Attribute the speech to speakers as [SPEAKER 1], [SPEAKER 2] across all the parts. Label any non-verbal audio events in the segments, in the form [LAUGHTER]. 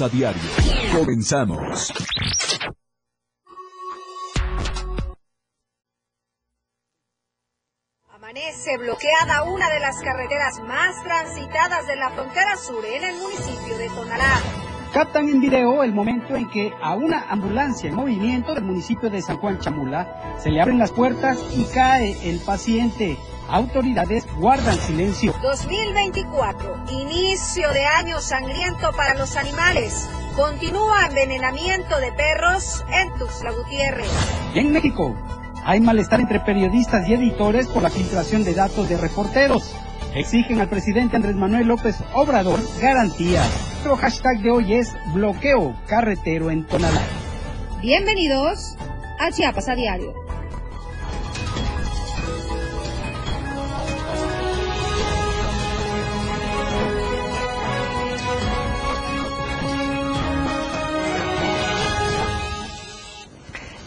[SPEAKER 1] A diario. Comenzamos.
[SPEAKER 2] Amanece bloqueada una de las carreteras más transitadas de la frontera sur en el municipio de Tonalá.
[SPEAKER 3] Captan en video el momento en que a una ambulancia en movimiento del municipio de San Juan Chamula se le abren las puertas y cae el paciente. Autoridades guardan silencio.
[SPEAKER 2] 2024, inicio de año sangriento para los animales. Continúa envenenamiento de perros en Tuxtla Gutiérrez.
[SPEAKER 3] En México, hay malestar entre periodistas y editores por la filtración de datos de reporteros. Exigen al presidente Andrés Manuel López Obrador garantías. Nuestro hashtag de hoy es bloqueo carretero en Tonalá.
[SPEAKER 2] Bienvenidos a Chiapas a Diario.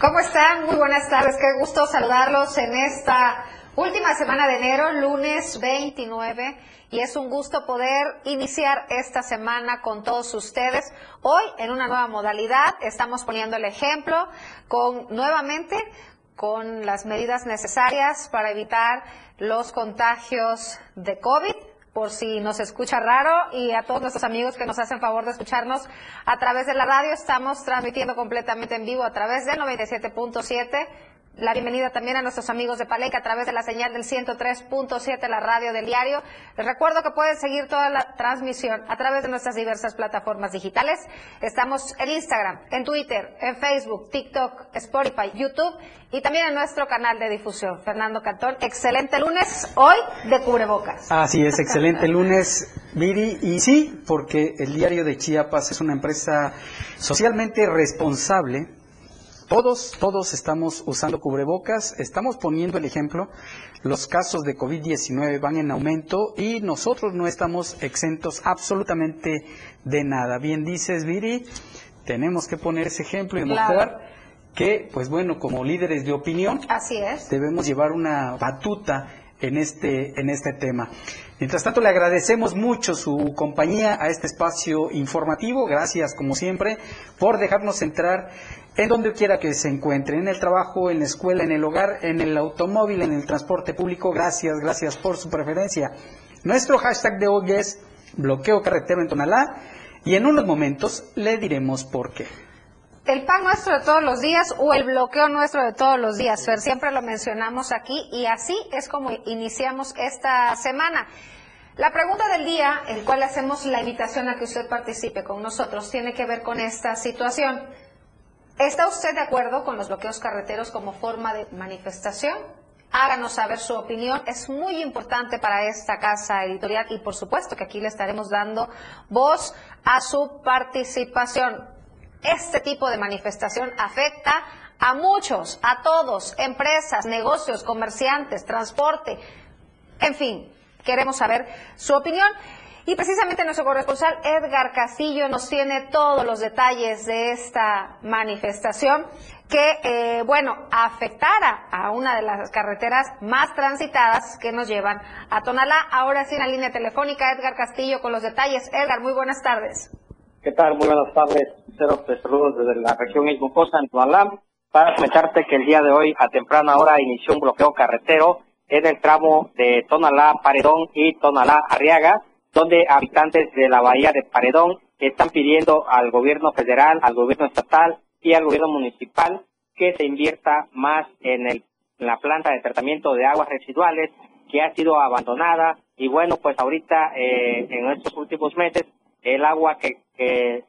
[SPEAKER 2] ¿Cómo están? Muy buenas tardes. Qué gusto saludarlos en esta última semana de enero, lunes 29. Y es un gusto poder iniciar esta semana con todos ustedes. Hoy, en una nueva modalidad, estamos poniendo el ejemplo con nuevamente con las medidas necesarias para evitar los contagios de COVID por si nos escucha raro y a todos nuestros amigos que nos hacen favor de escucharnos a través de la radio. Estamos transmitiendo completamente en vivo a través del 97.7 la bienvenida también a nuestros amigos de Palenque a través de la señal del 103.7, la radio del diario. Les recuerdo que pueden seguir toda la transmisión a través de nuestras diversas plataformas digitales. Estamos en Instagram, en Twitter, en Facebook, TikTok, Spotify, YouTube y también en nuestro canal de difusión. Fernando Cantón, excelente lunes hoy de cubrebocas.
[SPEAKER 4] Así es, excelente lunes, Viri. Y sí, porque el diario de Chiapas es una empresa socialmente responsable todos, todos estamos usando cubrebocas, estamos poniendo el ejemplo. Los casos de COVID-19 van en aumento y nosotros no estamos exentos absolutamente de nada. Bien dices, Viri, tenemos que poner ese ejemplo y demostrar que, pues bueno, como líderes de opinión,
[SPEAKER 2] Así es.
[SPEAKER 4] debemos llevar una batuta en este, en este tema. Mientras tanto, le agradecemos mucho su compañía a este espacio informativo. Gracias, como siempre, por dejarnos entrar en donde quiera que se encuentre, en el trabajo, en la escuela, en el hogar, en el automóvil, en el transporte público. Gracias, gracias por su preferencia. Nuestro hashtag de hoy es bloqueo carretero en Tonalá y en unos momentos le diremos por qué.
[SPEAKER 2] El pan nuestro de todos los días o el bloqueo nuestro de todos los días, Fer, siempre lo mencionamos aquí y así es como iniciamos esta semana. La pregunta del día, el cual hacemos la invitación a que usted participe con nosotros, tiene que ver con esta situación. ¿Está usted de acuerdo con los bloqueos carreteros como forma de manifestación? Háganos saber su opinión. Es muy importante para esta casa editorial y por supuesto que aquí le estaremos dando voz a su participación. Este tipo de manifestación afecta a muchos, a todos, empresas, negocios, comerciantes, transporte, en fin, queremos saber su opinión. Y precisamente nuestro corresponsal Edgar Castillo nos tiene todos los detalles de esta manifestación que, eh, bueno, afectara a una de las carreteras más transitadas que nos llevan a Tonalá. Ahora sí en la línea telefónica, Edgar Castillo con los detalles. Edgar, muy buenas tardes.
[SPEAKER 5] ¿Qué tal? Muy buenas tardes. Cero te saludos desde la región Ismocosa, en Tonalá, para comentarte que el día de hoy, a temprana hora, inició un bloqueo carretero en el tramo de Tonalá, Paredón y Tonalá, Arriaga, donde habitantes de la bahía de Paredón están pidiendo al gobierno federal, al gobierno estatal y al gobierno municipal que se invierta más en, el, la planta de tratamiento de aguas residuales que ha sido abandonada. Y bueno, pues ahorita eh, en estos últimos meses el agua que, que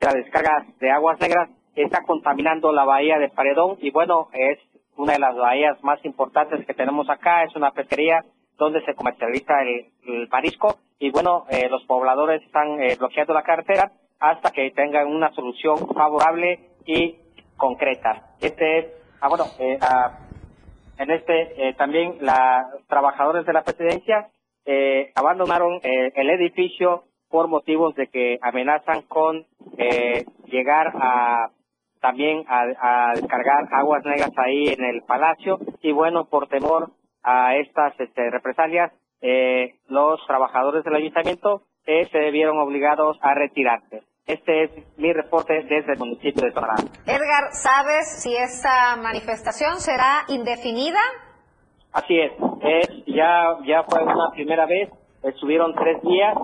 [SPEAKER 5] la descarga de aguas negras está contaminando la bahía de Paredón. Y bueno, es una de las bahías más importantes que tenemos acá, es una pesquería donde se comercializa el, marisco y bueno, eh, los pobladores están eh, bloqueando la carretera hasta que tengan una solución favorable y concreta. Este, ah, bueno, eh, ah, en este también los trabajadores de la presidencia abandonaron el edificio por motivos de que amenazan con llegar a también a, a descargar aguas negras ahí en el palacio y bueno, por temor a estas este, represalias, eh, los trabajadores del ayuntamiento eh, se vieron obligados a retirarse. Este es mi reporte desde el municipio de Tonalá.
[SPEAKER 2] Edgar, ¿sabes si esta manifestación será indefinida?
[SPEAKER 5] Así es, es ya, ya fue una primera vez, estuvieron tres días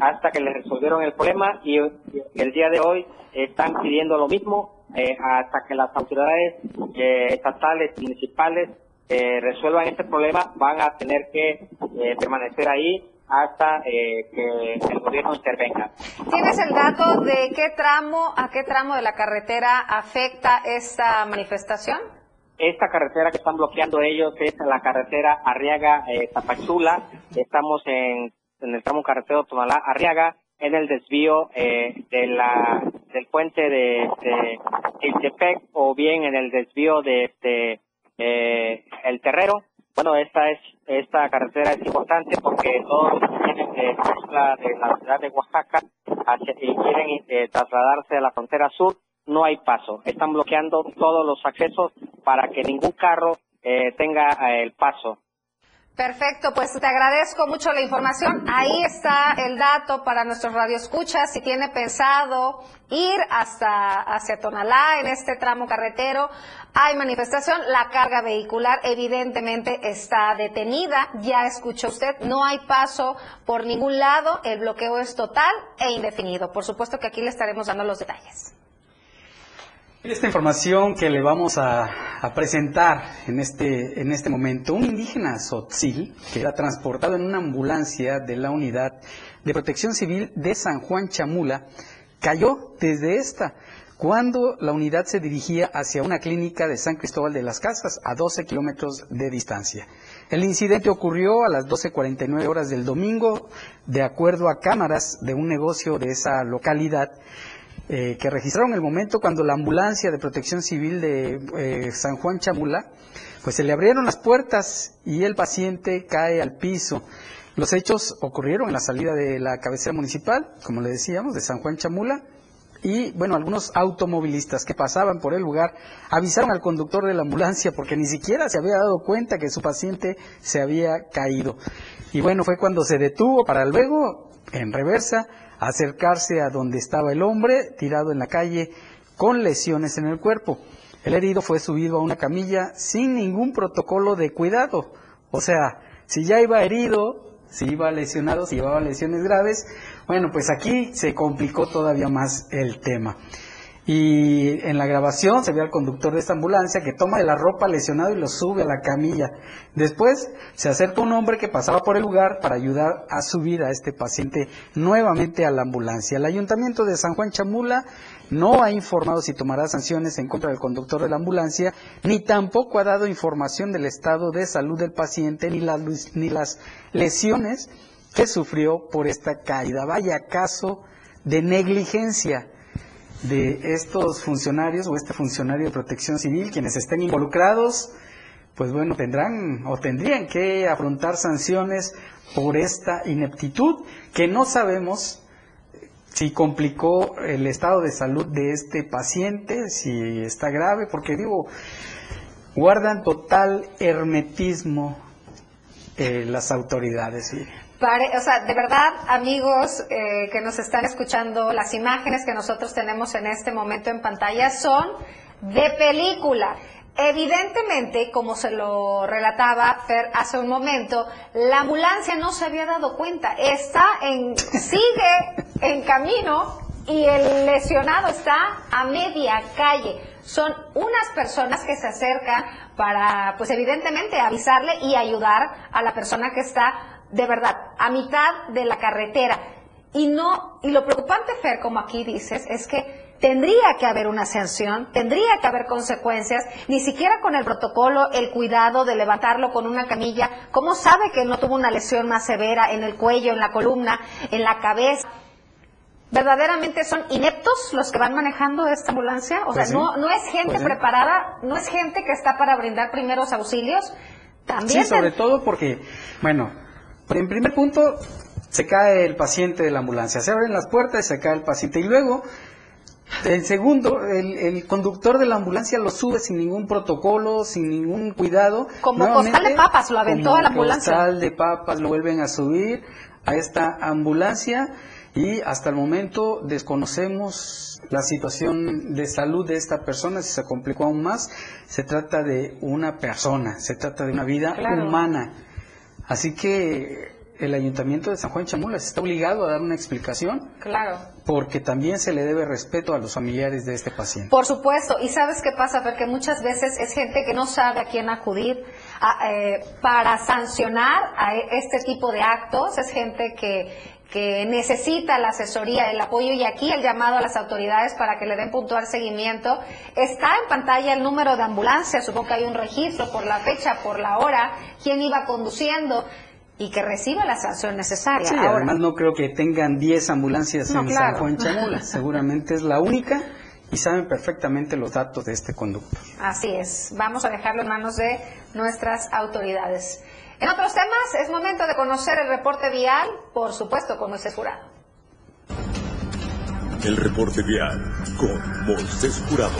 [SPEAKER 5] hasta que le resolvieron el problema y el día de hoy están pidiendo lo mismo eh, hasta que las autoridades eh, estatales y municipales eh, resuelvan este problema van a tener que permanecer ahí hasta que el gobierno intervenga.
[SPEAKER 2] ¿Tienes el dato de qué tramo, a qué tramo de la carretera afecta esta manifestación?
[SPEAKER 5] Esta carretera que están bloqueando ellos es la carretera Arriaga-Zapachula. Estamos en, en el tramo carretero Tonalá-Arriaga en el desvío eh, de la del puente de, de o bien en el desvío de, eh, el Terrero. Bueno, esta es esta carretera es importante porque todos vienen de, de la ciudad de Oaxaca hacia, y quieren eh, trasladarse a la frontera sur, no hay paso. Están bloqueando todos los accesos para que ningún carro eh, tenga el paso.
[SPEAKER 2] Perfecto, pues te agradezco mucho la información. Ahí está el dato para nuestros radioescuchas. Si tiene pensado ir hasta hacia Tonalá en este tramo carretero, hay manifestación. La carga vehicular evidentemente está detenida. Ya escuchó usted, no hay paso por ningún lado. El bloqueo es total e indefinido. Por supuesto que aquí le estaremos dando los detalles.
[SPEAKER 4] Esta información que le vamos a, presentar en este, en este momento, un indígena sotzil que era transportado en una ambulancia de la unidad de protección civil de San Juan Chamula, cayó desde esta cuando la unidad se dirigía hacia una clínica de San Cristóbal de las Casas a 12 kilómetros de distancia. El incidente ocurrió a las 12.49 horas del domingo, de acuerdo a cámaras de un negocio de esa localidad. Eh, que registraron el momento cuando la ambulancia de protección civil de eh, San Juan Chamula, pues se le abrieron las puertas y el paciente cae al piso. Los hechos ocurrieron en la salida de la cabecera municipal, como le decíamos, de San Juan Chamula, y bueno, algunos automovilistas que pasaban por el lugar avisaron al conductor de la ambulancia porque ni siquiera se había dado cuenta que su paciente se había caído. Y bueno, fue cuando se detuvo para luego, en reversa, acercarse a donde estaba el hombre tirado en la calle con lesiones en el cuerpo. El herido fue subido a una camilla sin ningún protocolo de cuidado. O sea, si ya iba herido, si iba lesionado, si llevaba lesiones graves, bueno, pues aquí se complicó todavía más el tema. Y en la grabación se ve al conductor de esta ambulancia que toma de la ropa lesionado y lo sube a la camilla. Después se acerca un hombre que pasaba por el lugar para ayudar a subir a este paciente nuevamente a la ambulancia. El ayuntamiento de San Juan Chamula no ha informado si tomará sanciones en contra del conductor de la ambulancia, ni tampoco ha dado información del estado de salud del paciente ni las, ni las lesiones que sufrió por esta caída. Vaya caso de negligencia de estos funcionarios o este funcionario de protección civil, quienes estén involucrados, pues bueno, tendrán o tendrían que afrontar sanciones por esta ineptitud que no sabemos si complicó el estado de salud de este paciente, si está grave, porque digo, guardan total hermetismo eh, las autoridades
[SPEAKER 2] o sea, de verdad, amigos eh, que nos están escuchando, las imágenes que nosotros tenemos en este momento en pantalla son de película. Evidentemente, como se lo relataba Fer hace un momento, la ambulancia no se había dado cuenta. Está en, sigue en camino y el lesionado está a media calle. Son unas personas que se acercan para, pues evidentemente, avisarle y ayudar a la persona que está de verdad, a mitad de la carretera. Y no, y lo preocupante, Fer, como aquí dices, es que tendría que haber una sanción, tendría que haber consecuencias, ni siquiera con el protocolo, el cuidado de levantarlo con una camilla. ¿Cómo sabe que no tuvo una lesión más severa en el cuello, en la columna, en la cabeza? ¿Verdaderamente son ineptos los que van manejando esta ambulancia? O sea, pues no, no es gente pues preparada, no es gente que está para brindar primeros auxilios. También
[SPEAKER 4] sí, sobre todo porque, bueno, en primer punto, se cae el paciente de la ambulancia, se abren las puertas y se cae el paciente. Y luego, en segundo, el, conductor de la ambulancia lo sube sin ningún protocolo, sin ningún cuidado.
[SPEAKER 2] Como costal de papas, lo aventó a la ambulancia.
[SPEAKER 4] Costal de papas, lo vuelven a subir a esta ambulancia y hasta el momento desconocemos la situación de salud de esta persona, si se complicó aún más, se trata de una persona, se trata de una vida
[SPEAKER 2] Claro.
[SPEAKER 4] humana. Así que el Ayuntamiento de San Juan Chamulas está obligado a dar una explicación
[SPEAKER 2] Claro.
[SPEAKER 4] porque también se le debe respeto a los familiares de este paciente.
[SPEAKER 2] Por supuesto, y sabes qué pasa, porque muchas veces es gente que no sabe a quién acudir a, eh, para sancionar a e- este tipo de actos, es gente que, que necesita la asesoría, el apoyo y aquí el llamado a las autoridades para que le den puntual seguimiento. Está en pantalla el número de ambulancia, supongo que hay un registro por la fecha, por la hora, quién iba conduciendo y que reciba la sanción necesaria.
[SPEAKER 4] Sí,
[SPEAKER 2] Ahora,
[SPEAKER 4] además no creo que tengan 10 ambulancias
[SPEAKER 2] No,
[SPEAKER 4] en
[SPEAKER 2] claro.
[SPEAKER 4] San Juan [LAUGHS] Chamulas, seguramente es la única y saben perfectamente los datos de este conductor.
[SPEAKER 2] Así es, vamos a dejarlo en manos de nuestras autoridades. En otros temas, es momento de conocer el reporte vial, por supuesto, con Moisés Jurado.
[SPEAKER 1] El reporte vial con Moisés Jurado.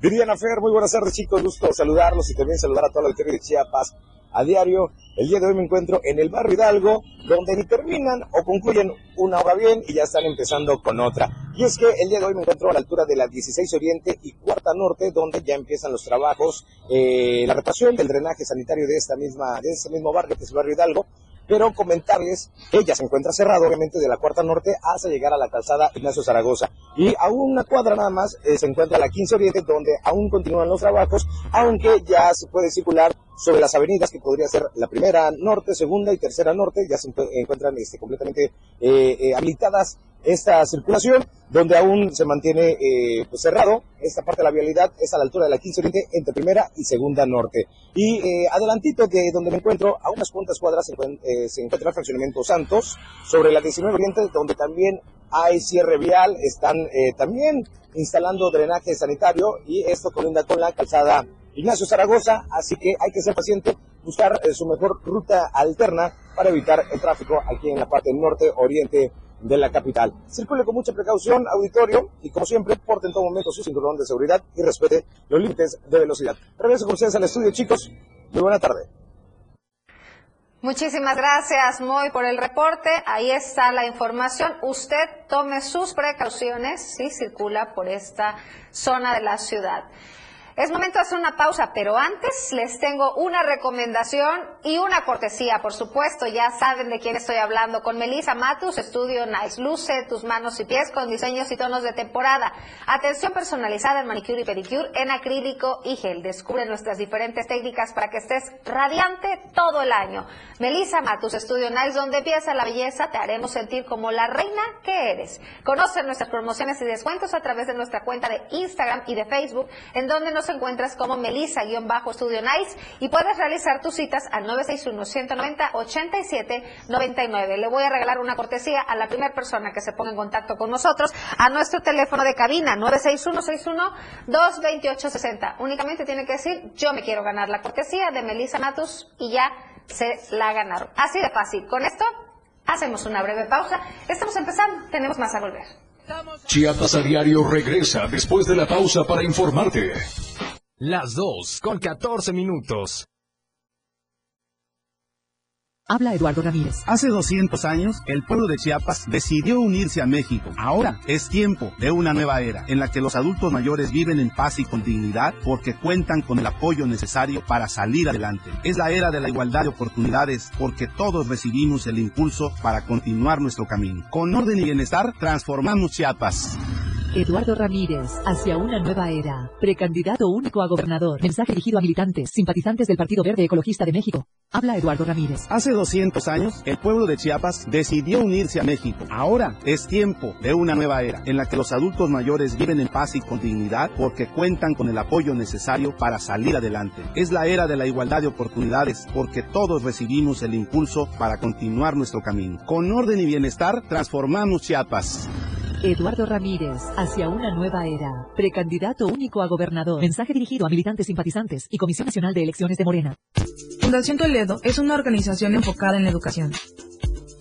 [SPEAKER 6] Viridiana Fer, muy buenas tardes chicos, gusto saludarlos y también saludar a toda la auditoría de Chiapas a diario. El día de hoy me encuentro en el barrio Hidalgo, donde ni terminan o concluyen una obra bien y ya están empezando con otra. Y es que el día de hoy me encuentro a la altura de la 16 Oriente y Cuarta Norte, donde ya empiezan los trabajos, eh, la reparación del drenaje sanitario de esta misma, de este mismo barrio, que es el barrio Hidalgo. Pero comentarles que ya se encuentra cerrado, obviamente, de la Cuarta Norte hasta llegar a la calzada Ignacio Zaragoza. Y a una cuadra nada más eh, se encuentra la 15 Oriente, donde aún continúan los trabajos, aunque ya se puede circular sobre las avenidas que podría ser la primera norte, segunda y tercera norte, ya se encu- encuentran este, completamente eh, eh, habilitadas esta circulación, donde aún se mantiene eh, pues cerrado esta parte de la vialidad, es a la altura de la 15 Oriente, entre primera y segunda norte. Y eh, adelantito de donde me encuentro, a unas cuantas cuadras se, eh, se encuentra el fraccionamiento Santos, sobre la 19 Oriente, donde también hay cierre vial, están eh, también instalando drenaje sanitario y esto colinda con la calzada Ignacio Zaragoza, así que hay que ser paciente, buscar eh, su mejor ruta alterna para evitar el tráfico aquí en la parte norte oriente de la capital. Circule con mucha precaución, auditorio, y como siempre, porte en todo momento su cinturón de seguridad y respete los límites de velocidad. Regreso con ustedes al estudio, chicos. Muy buena tarde.
[SPEAKER 2] Muchísimas gracias, Moy, por el reporte. Ahí está la información. Usted tome sus precauciones si circula por esta zona de la ciudad. Es momento de hacer una pausa, pero antes les tengo una recomendación y una cortesía, por supuesto. Ya saben de quién estoy hablando. Con Melissa Matus, Estudio Nice. Luce tus manos y pies con diseños y tonos de temporada. Atención personalizada en manicure y pedicure en acrílico y gel. Descubre nuestras diferentes técnicas para que estés radiante todo el año. Melissa Matus, Estudio Nice, donde empieza la belleza, te haremos sentir como la reina que eres. Conoce nuestras promociones y descuentos a través de nuestra cuenta de Instagram y de Facebook, en donde nos encuentras como Melissa-Estudio Nice y puedes realizar tus citas al 961-190-8799. Le voy a regalar una cortesía a la primera persona que se ponga en contacto con nosotros a nuestro teléfono de cabina 961-61-228-60. Únicamente tiene que decir yo me quiero ganar la cortesía de Melissa Matus y ya se la ganaron. Así de fácil. Con esto hacemos una breve pausa. Estamos empezando. Tenemos más a volver.
[SPEAKER 1] Chiapas a diario regresa después de la pausa para informarte.
[SPEAKER 7] Las 2 con 14 minutos.
[SPEAKER 8] Habla Eduardo Ramírez.
[SPEAKER 3] Hace 200 años, el pueblo de Chiapas decidió unirse a México. Ahora es tiempo de una nueva era en la que los adultos mayores viven en paz y con dignidad porque cuentan con el apoyo necesario para salir adelante. Es la era de la igualdad de oportunidades porque todos recibimos el impulso para continuar nuestro camino. Con orden y bienestar, transformamos Chiapas.
[SPEAKER 8] Eduardo Ramírez, hacia una nueva era. Precandidato único a gobernador. Mensaje dirigido a militantes, simpatizantes del Partido Verde Ecologista de México. Habla Eduardo Ramírez.
[SPEAKER 3] Hace 200 años, el pueblo de Chiapas decidió unirse a México. Ahora es tiempo de una nueva era en la que los adultos mayores viven en paz y con dignidad porque cuentan con el apoyo necesario para salir adelante. Es la era de la igualdad de oportunidades porque todos recibimos el impulso para continuar nuestro camino. Con orden y bienestar, transformamos Chiapas.
[SPEAKER 8] Eduardo Ramírez, hacia una nueva era. Precandidato único a gobernador. Mensaje dirigido a militantes simpatizantes y Comisión Nacional de Elecciones de Morena.
[SPEAKER 9] Fundación Toledo es una organización enfocada en la educación.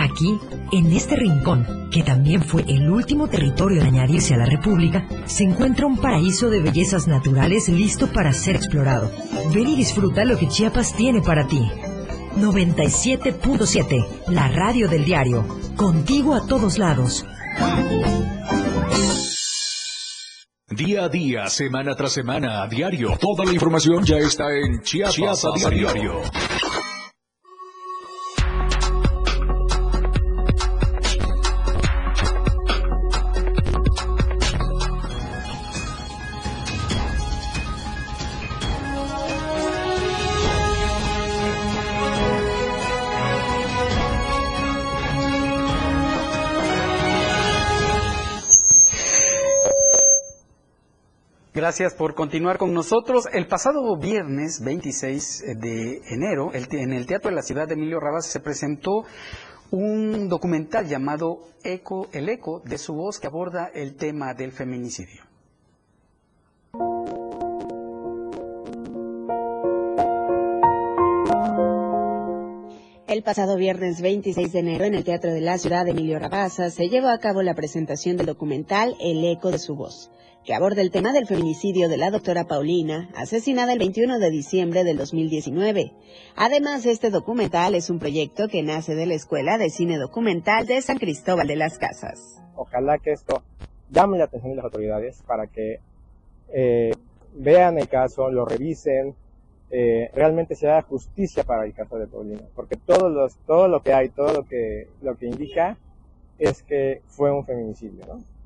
[SPEAKER 10] Aquí, en este rincón, que también fue el último territorio en añadirse a la República, se encuentra un paraíso de bellezas naturales listo para ser explorado. Ven y disfruta lo que Chiapas tiene para ti. 97.7, la radio del diario. Contigo a todos lados.
[SPEAKER 1] Día a día, semana tras semana, a diario. Toda la información ya está en Chiapas, a diario.
[SPEAKER 4] Gracias por continuar con nosotros. El pasado viernes 26 de enero, en el Teatro de la Ciudad de Emilio Rabas se presentó un documental llamado Eco, El Eco de su voz que aborda el tema del feminicidio.
[SPEAKER 11] El pasado viernes 26 de enero en el Teatro de la Ciudad de Emilio Rabasa se llevó a cabo la presentación del documental El Eco de su voz que aborda el tema del feminicidio de la doctora Paulina, asesinada el 21 de diciembre del 2019. Además, este documental es un proyecto que nace de la Escuela de Cine Documental de San Cristóbal de las Casas.
[SPEAKER 12] Ojalá que esto llame la atención de las autoridades para que eh, vean el caso, lo revisen, eh, realmente se haga justicia para el caso de Paulina, porque todo, los, todo lo que hay, todo lo que, lo que indica es que fue un feminicidio, ¿no?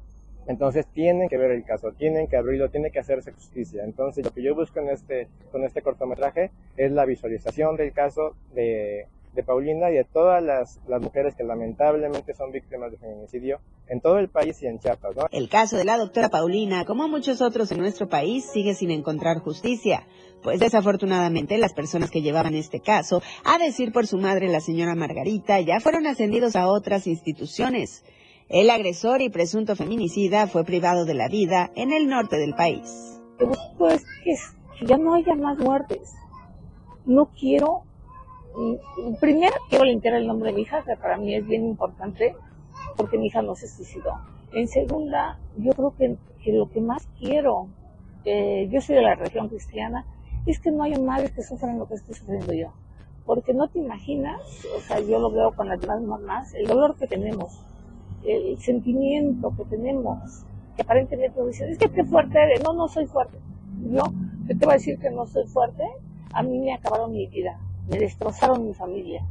[SPEAKER 12] Entonces tienen que ver el caso, tienen que abrirlo, tiene que hacerse justicia. Entonces lo que yo busco en este, con este cortometraje es la visualización del caso de, Paulina y de todas las, mujeres que lamentablemente son víctimas de feminicidio en todo el país y en Chiapas.
[SPEAKER 11] El caso de la doctora Paulina, como muchos otros en nuestro país, sigue sin encontrar justicia. Pues desafortunadamente las personas que llevaban este caso, a decir por su madre la señora Margarita, ya fueron ascendidos a otras instituciones. El agresor y presunto feminicida fue privado de la vida en el norte del país.
[SPEAKER 13] Pues que ya no haya más muertes. No quiero, mm, primero quiero limpiar el nombre de mi hija, que para mí es bien importante, porque mi hija no se suicidó. En segunda, yo creo que, lo que más quiero, yo soy de la religión cristiana, es que no haya madres que sufran lo que estoy sufriendo yo. Porque no te imaginas, o sea, yo lo veo con las demás mamás, el dolor que tenemos el sentimiento que tenemos, que aparentemente nos dicen, es que qué fuerte eres, no, no soy fuerte. Yo, ¿qué te voy a decir que no soy fuerte? A mí me acabaron mi vida, me destrozaron mi familia.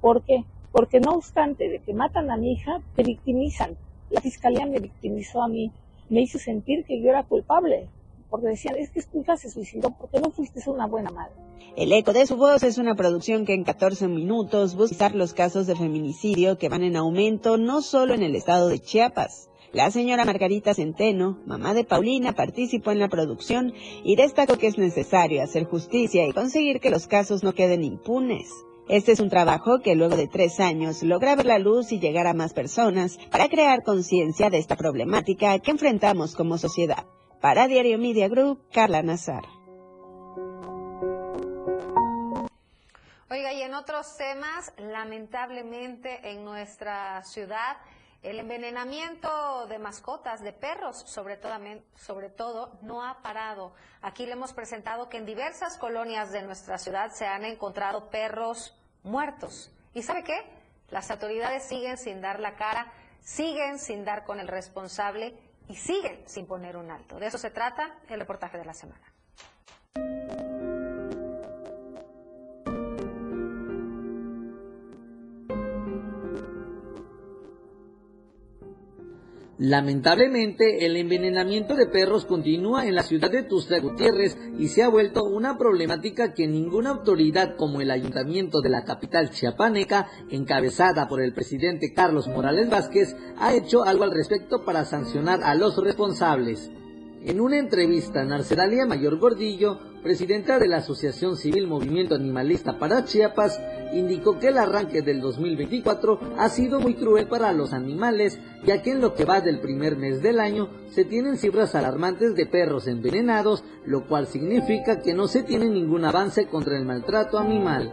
[SPEAKER 13] ¿Por qué? Porque no obstante de que matan a mi hija, te victimizan. La fiscalía me victimizó a mí, me hizo sentir que yo era culpable, porque decían, es que tu hija se suicidó porque no fuiste una buena madre.
[SPEAKER 11] El eco de su voz es una producción que en 14 minutos busca los casos de feminicidio que van en aumento no solo en el estado de Chiapas. La señora Margarita Centeno, mamá de Paulina, participó en la producción y destacó que es necesario hacer justicia y conseguir que los casos no queden impunes. Este es un trabajo que luego de tres años logra ver la luz y llegar a más personas para crear conciencia de esta problemática que enfrentamos como sociedad. Para Diario Media Group, Carla Nazar.
[SPEAKER 2] Oiga, y en otros temas, lamentablemente en nuestra ciudad, el envenenamiento de mascotas, de perros, sobre todo, no ha parado. Aquí le hemos presentado que en diversas colonias de nuestra ciudad se han encontrado perros muertos. ¿Y sabe qué? Las autoridades siguen sin dar la cara, siguen sin dar con el responsable y siguen sin poner un alto. De eso se trata el reportaje de la semana.
[SPEAKER 14] Lamentablemente, el envenenamiento de perros continúa en la ciudad de Tuxtla Gutiérrez y se ha vuelto una problemática que ninguna autoridad como el ayuntamiento de la capital chiapaneca, encabezada por el presidente Carlos Morales Vázquez, ha hecho algo al respecto para sancionar a los responsables. En una entrevista, Narcedalia Mayor Gordillo, presidenta de la Asociación Civil Movimiento Animalista para Chiapas, indicó que el arranque del 2024 ha sido muy cruel para los animales, ya que en lo que va del primer mes del año se tienen cifras alarmantes de perros envenenados, lo cual significa que no se tiene ningún avance contra el maltrato animal.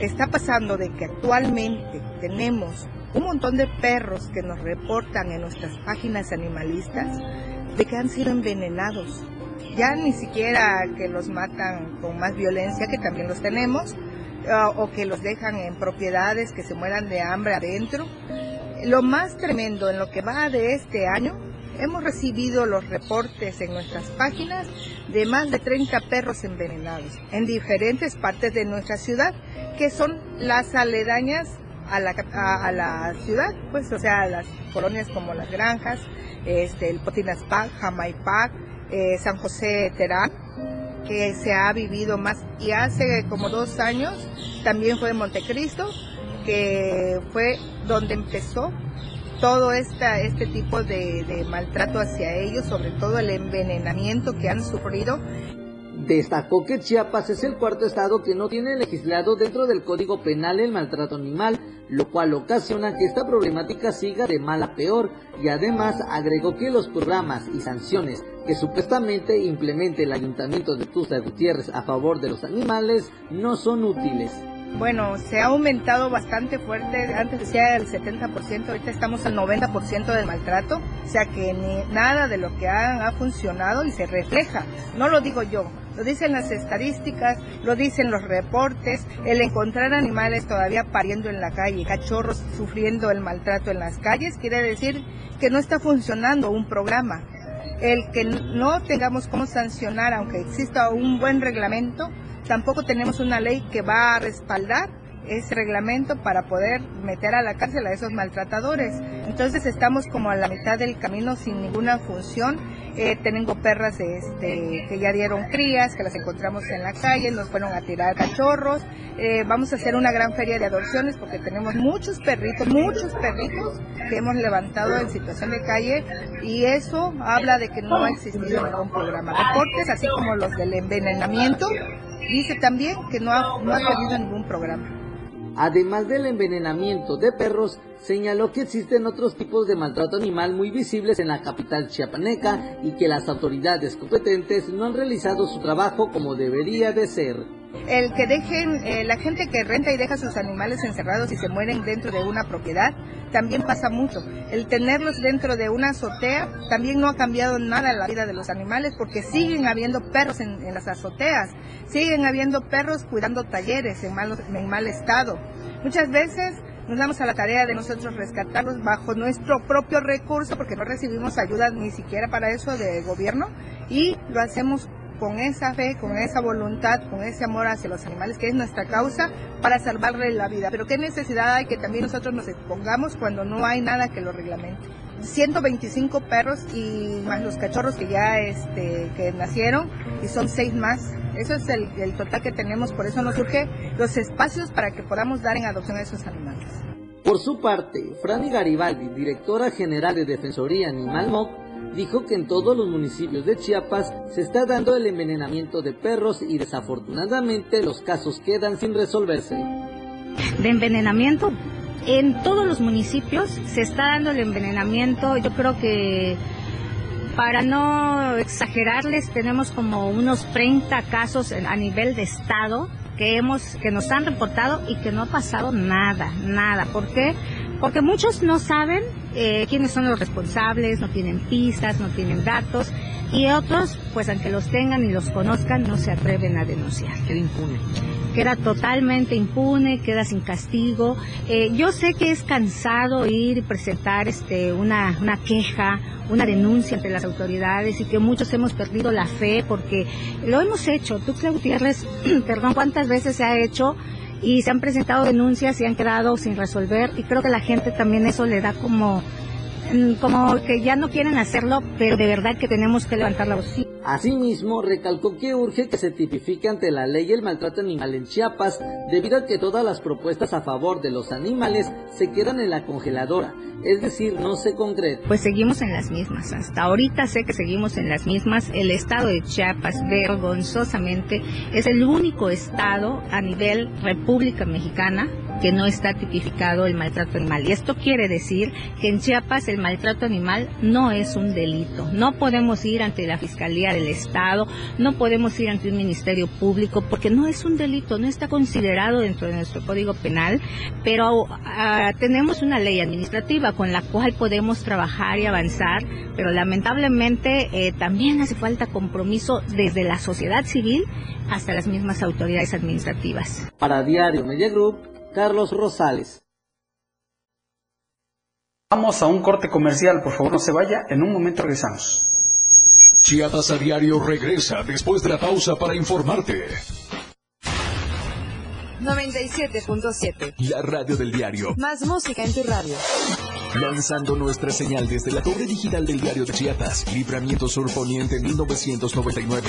[SPEAKER 15] Está pasando de que actualmente tenemos un montón de perros que nos reportan en nuestras páginas animalistas de que han sido envenenados. Ya ni siquiera que los matan con más violencia, que también los tenemos, ah, o que los dejan en propiedades que se mueran de hambre adentro. Lo más tremendo en lo que va de este año, hemos recibido los reportes en nuestras páginas de más de 30 perros envenenados en diferentes partes de nuestra ciudad, que son las aledañas a la, a, la ciudad, pues, o sea, las colonias como Las Granjas, este, el Potinaspac, Jamaipac, eh, San José Terán, que se ha vivido más, y hace como dos años también fue Montecristo, que fue donde empezó todo esta, este tipo de, de maltrato hacia ellos, sobre todo el envenenamiento que han sufrido.
[SPEAKER 14] Destacó que Chiapas es el cuarto estado que no tiene legislado dentro del Código Penal el maltrato animal, lo cual ocasiona que esta problemática siga de mal a peor y además agregó que los programas y sanciones que supuestamente implemente el Ayuntamiento de Tuxtla Gutiérrez a favor de los animales no son útiles.
[SPEAKER 15] Bueno, se ha aumentado bastante fuerte, antes decía el 70%, ahorita estamos al 90% del maltrato, o sea que nada de lo que ha funcionado y se refleja, no lo digo yo, lo dicen las estadísticas, lo dicen los reportes, el encontrar animales todavía pariendo en la calle, cachorros sufriendo el maltrato en las calles, quiere decir que no está funcionando un programa. El que no tengamos cómo sancionar, aunque exista un buen reglamento, tampoco tenemos una ley que va a respaldar ese reglamento para poder meter a la cárcel a esos maltratadores. Entonces estamos como a la mitad del camino sin ninguna función. Eh, tengo perras este, que ya dieron crías, que las encontramos en la calle, nos fueron a tirar cachorros. Eh, vamos a hacer una gran feria de adopciones porque tenemos muchos perritos, muchos perritos que hemos levantado en situación de calle y eso habla de que no ha existido ningún programa. Reportes, así como los del envenenamiento, dice también que no ha, no ha tenido ningún programa.
[SPEAKER 14] Además del envenenamiento de perros, señaló que existen otros tipos de maltrato animal muy visibles en la capital chiapaneca y que las autoridades competentes no han realizado su trabajo como debería de ser
[SPEAKER 15] el que dejen, eh, la gente que renta y deja sus animales encerrados y se mueren dentro de una propiedad, también pasa mucho. El tenerlos dentro de una azotea también no ha cambiado nada la vida de los animales porque siguen habiendo perros en, las azoteas, siguen habiendo perros cuidando talleres en, en mal estado. Muchas veces nos damos a la tarea de nosotros rescatarlos bajo nuestro propio recurso porque no recibimos ayuda ni siquiera para eso de gobierno y lo hacemos con esa fe, con esa voluntad, con ese amor hacia los animales, que es nuestra causa, para salvarle la vida. Pero qué necesidad hay que también nosotros nos expongamos cuando no hay nada que lo reglamente. 125 perros y más los cachorros que ya este, que nacieron y son seis más. Eso es el, total que tenemos, por eso nos surge los espacios para que podamos dar en adopción a esos animales.
[SPEAKER 14] Por su parte, Franny Garibaldi, directora general de Defensoría Animal MOC, dijo que en todos los municipios de Chiapas se está dando el envenenamiento de perros y desafortunadamente los casos quedan sin resolverse.
[SPEAKER 16] De envenenamiento, en todos los municipios se está dando el envenenamiento, yo creo que para no exagerarles tenemos como unos 30 casos a nivel de estado que hemos que nos han reportado y que no ha pasado nada, nada. ¿Por qué? Porque muchos no saben eh, quiénes son los responsables, no tienen pistas, no tienen datos y otros, pues aunque los tengan y los conozcan, no se atreven a denunciar.
[SPEAKER 14] Queda impune.
[SPEAKER 16] queda totalmente impune, queda sin castigo. Eh, yo sé que es cansado ir y presentar este, una, una queja, una denuncia ante las autoridades y que muchos hemos perdido la fe porque lo hemos hecho. Tuxtla Gutiérrez, [CLEARS THROAT] perdón, ¿cuántas veces se ha hecho? Y se han presentado denuncias y han quedado sin resolver y creo que la gente también eso le da como Mm, como que ya no quieren hacerlo, pero de verdad que tenemos que levantar la voz.
[SPEAKER 14] Asimismo, recalcó que urge que se tipifique ante la ley el maltrato animal en Chiapas, debido a que todas las propuestas a favor de los animales se quedan en la congeladora, es decir, no se concretan.
[SPEAKER 16] Pues seguimos en las mismas, hasta ahorita sé que seguimos en las mismas. El estado de Chiapas, vergonzosamente, es el único estado a nivel República Mexicana que no está tipificado el maltrato animal. Y esto quiere decir que en Chiapas el maltrato animal no es un delito. No podemos ir ante la Fiscalía del Estado, no podemos ir ante un Ministerio Público porque no es un delito, no está considerado dentro de nuestro Código Penal, pero ah, tenemos una ley administrativa con la cual podemos trabajar y avanzar, pero lamentablemente eh, también hace falta compromiso desde la sociedad civil hasta las mismas autoridades administrativas.
[SPEAKER 14] Para Diario Media Group, Carlos Rosales.
[SPEAKER 4] Vamos a un corte comercial, por favor no se vaya, en un momento regresamos.
[SPEAKER 1] Chiapas a diario regresa después de la pausa para informarte.
[SPEAKER 17] 97.7.
[SPEAKER 1] La radio del diario.
[SPEAKER 17] Más música en tu radio.
[SPEAKER 1] Lanzando nuestra señal desde la torre digital del diario de Chiapas, Libramiento Sur Poniente 1999.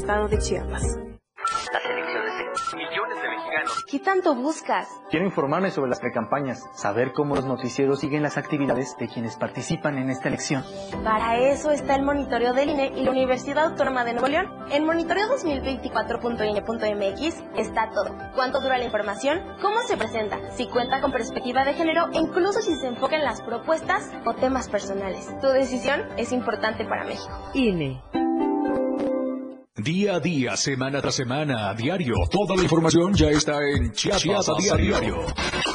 [SPEAKER 18] estado de Chiapas.
[SPEAKER 19] Las elecciones de millones de mexicanos.
[SPEAKER 20] ¿Qué tanto buscas?
[SPEAKER 21] Quiero informarme sobre las precampañas, saber cómo los noticieros siguen las actividades de quienes participan en esta elección.
[SPEAKER 20] Para eso está el monitoreo del INE y la Universidad Autónoma de Nuevo León. En monitoreo 2024.ine.mx está todo. ¿Cuánto dura la información? ¿Cómo se presenta? Si cuenta con perspectiva de género e incluso si se enfoca en las propuestas o temas personales. Tu decisión es importante para México.
[SPEAKER 17] INE.
[SPEAKER 1] Día a día, semana tras semana, a diario. Toda la información ya está en Chiapas, a diario.
[SPEAKER 2] Estamos de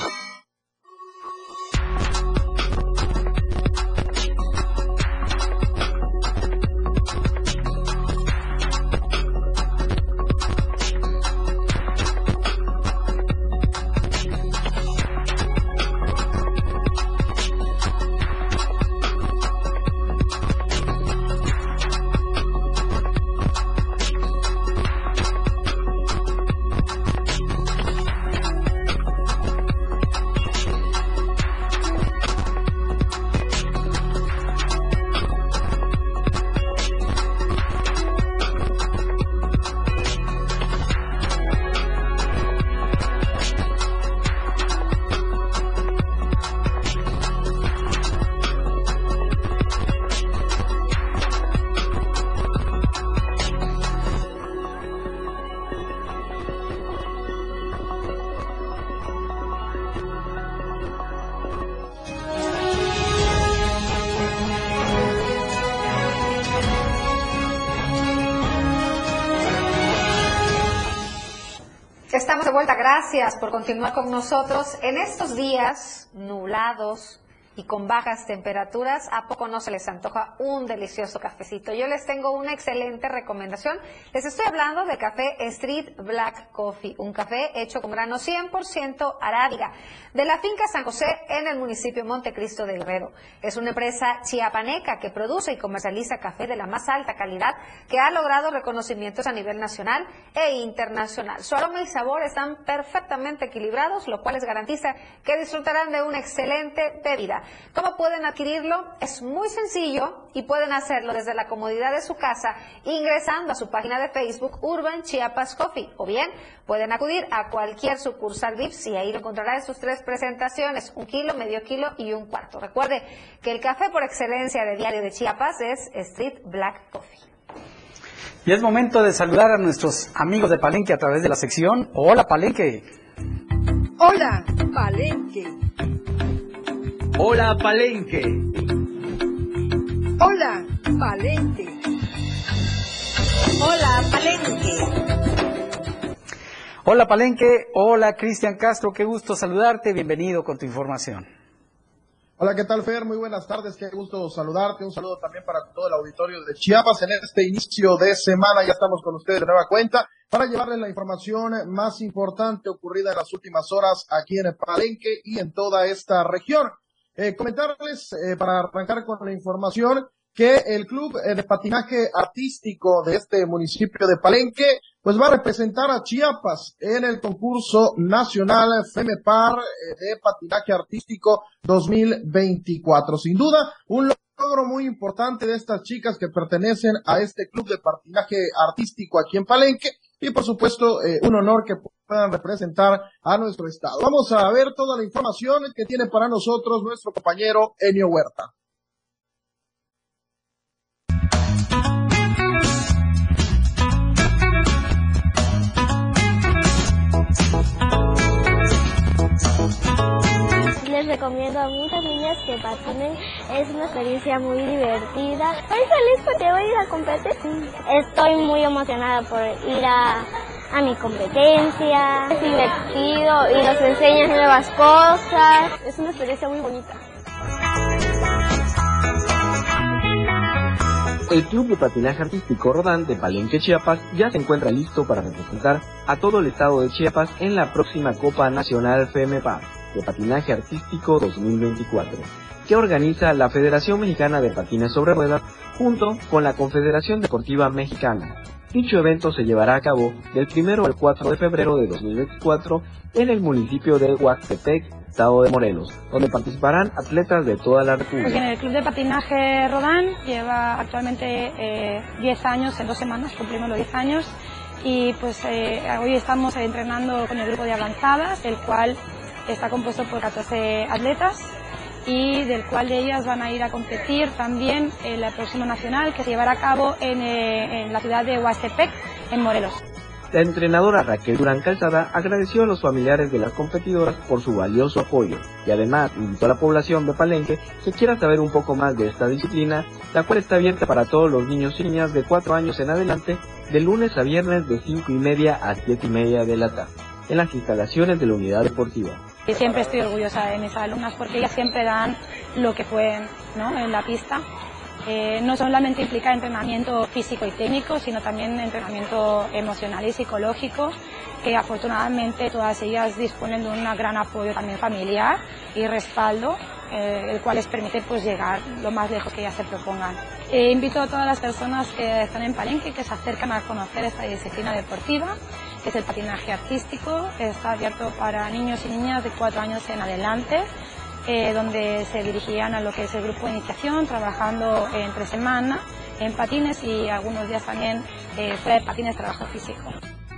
[SPEAKER 2] por continuar con nosotros. En estos días nublados y con bajas temperaturas, ¿a poco no se les antoja un delicioso cafecito? Yo les tengo una excelente recomendación. Les estoy hablando de café Street Black Coffee, un café hecho con grano 100% arábiga, de la finca San José en el municipio Montecristo de Guerrero. Es una empresa chiapaneca que produce y comercializa café de la más alta calidad que ha logrado reconocimientos a nivel nacional e internacional. Su aroma y sabor están perfectamente equilibrados, lo cual les garantiza que disfrutarán de una excelente bebida. ¿Cómo pueden adquirirlo? Es muy sencillo y pueden hacerlo desde la comodidad de su casa ingresando a su página de Facebook Urban Chiapas Coffee o bien pueden acudir a cualquier sucursal VIPS y ahí lo encontrará en sus tres presentaciones, un kilo, medio kilo y un cuarto. Recuerde que el café por excelencia de Diario de Chiapas es Street Black Coffee.
[SPEAKER 4] Y es momento de saludar a nuestros amigos de Palenque a través de la sección Hola Palenque.
[SPEAKER 22] Hola, Palenque.
[SPEAKER 23] Hola, Palenque.
[SPEAKER 22] Hola, Palenque. Hola, Palenque.
[SPEAKER 4] Hola Palenque, hola Cristian Castro, qué gusto saludarte, bienvenido con tu información.
[SPEAKER 24] Hola, ¿qué tal Fer? Muy buenas tardes, qué gusto saludarte, un saludo también para todo el auditorio de Chiapas en este inicio de semana, ya estamos con ustedes de nueva cuenta para llevarles la información más importante ocurrida en las últimas horas aquí en el Palenque y en toda esta región. Eh, comentarles, eh, para arrancar con la información, que el club eh, de patinaje artístico de este municipio de Palenque pues va a representar a Chiapas en el concurso nacional FEMEPAR eh, de patinaje artístico 2024. Sin duda, un logro muy importante de estas chicas que pertenecen a este club de patinaje artístico aquí en Palenque y por supuesto eh, un honor que puedan representar a nuestro estado. Vamos a ver toda la información que tiene para nosotros nuestro compañero Enio Huerta.
[SPEAKER 25] Recomiendo a muchas niñas que patinen, es una experiencia muy divertida. Estoy feliz porque voy a ir a competir. Estoy muy emocionada por ir a, a mi competencia. Es divertido y nos enseñan nuevas cosas. Es una experiencia muy bonita.
[SPEAKER 23] El Club de Patinaje Artístico Rodán de Palenque, Chiapas, ya se encuentra listo para representar a todo el estado de Chiapas en la próxima Copa Nacional FEMEPAR de Patinaje Artístico 2024, que organiza la Federación Mexicana de Patines sobre Ruedas junto con la Confederación Deportiva Mexicana. Dicho evento se llevará a cabo del 1 al 4 de febrero de 2024 en el municipio de Huastepec, estado de Morelos, donde participarán atletas de toda la
[SPEAKER 26] Pues en
[SPEAKER 23] República.
[SPEAKER 26] el Club de Patinaje Rodán lleva actualmente eh, 10 años, en dos semanas cumplimos los 10 años y pues eh, hoy estamos entrenando con el grupo de avanzadas, el cual está compuesto por 14 atletas y del cual de ellas van a ir a competir también en la próxima nacional que se llevará a cabo en, eh, en la ciudad de Huastepec, en Morelos.
[SPEAKER 23] La entrenadora Raquel Durán Calzada agradeció a los familiares de las competidoras por su valioso apoyo y además invitó a la población de Palenque que quiera saber un poco más de esta disciplina, la cual está abierta para todos los niños y niñas de 4 años en adelante, de lunes a viernes de 5 y media a 7 y media de la tarde, en las instalaciones de la unidad deportiva.
[SPEAKER 26] Y siempre estoy orgullosa de mis alumnas porque ellas siempre dan lo que pueden ¿no? en la pista. Eh, no solamente implica entrenamiento físico y técnico, sino también entrenamiento emocional y psicológico, que afortunadamente todas ellas disponen de un gran apoyo también familiar y respaldo, eh, el cual les permite pues, llegar lo más lejos que ellas se propongan. Eh, invito a todas las personas que están en Palenque que se acercan a conocer esta disciplina deportiva, que es el patinaje artístico. Está abierto para niños y niñas de 4 años en adelante, eh, donde se dirigían a lo que es el grupo de iniciación, trabajando entre semana en patines y algunos días también eh, fuera de patines, trabajo físico.